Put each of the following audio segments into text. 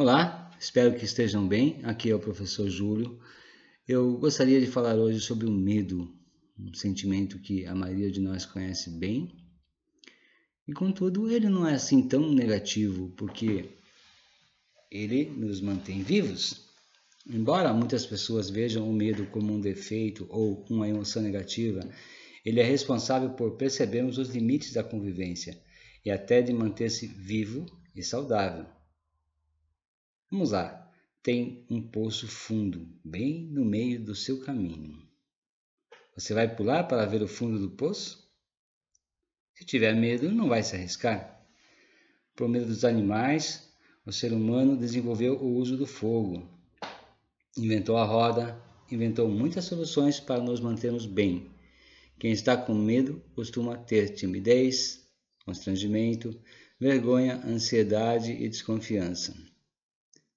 Olá, espero que estejam bem. Aqui é o professor Júlio. Eu gostaria de falar hoje sobre o medo, um sentimento que a maioria de nós conhece bem. E contudo, ele não é assim tão negativo, porque ele nos mantém vivos. Embora muitas pessoas vejam o medo como um defeito ou uma emoção negativa, ele é responsável por percebermos os limites da convivência e até de manter-se vivo e saudável. Vamos lá. Tem um poço fundo bem no meio do seu caminho. Você vai pular para ver o fundo do poço? Se tiver medo, não vai se arriscar. Por medo dos animais, o ser humano desenvolveu o uso do fogo. Inventou a roda, inventou muitas soluções para nos mantermos bem. Quem está com medo costuma ter timidez, constrangimento, vergonha, ansiedade e desconfiança.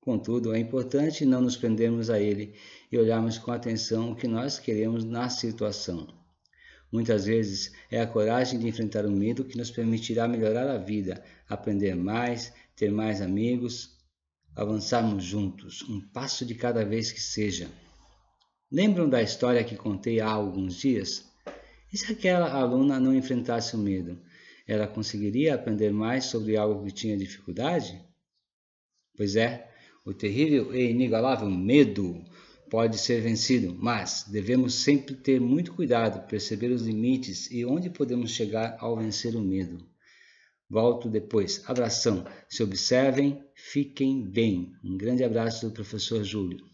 Contudo, é importante não nos prendermos a ele e olharmos com atenção o que nós queremos na situação. Muitas vezes é a coragem de enfrentar o medo que nos permitirá melhorar a vida, aprender mais, ter mais amigos, avançarmos juntos, um passo de cada vez que seja. Lembram da história que contei há alguns dias? E se aquela aluna não enfrentasse o medo? Ela conseguiria aprender mais sobre algo que tinha dificuldade? Pois é, o terrível e inigualável medo pode ser vencido, mas devemos sempre ter muito cuidado, perceber os limites e onde podemos chegar ao vencer o medo. Volto depois. Abração. Se observem, fiquem bem. Um grande abraço do professor Júlio.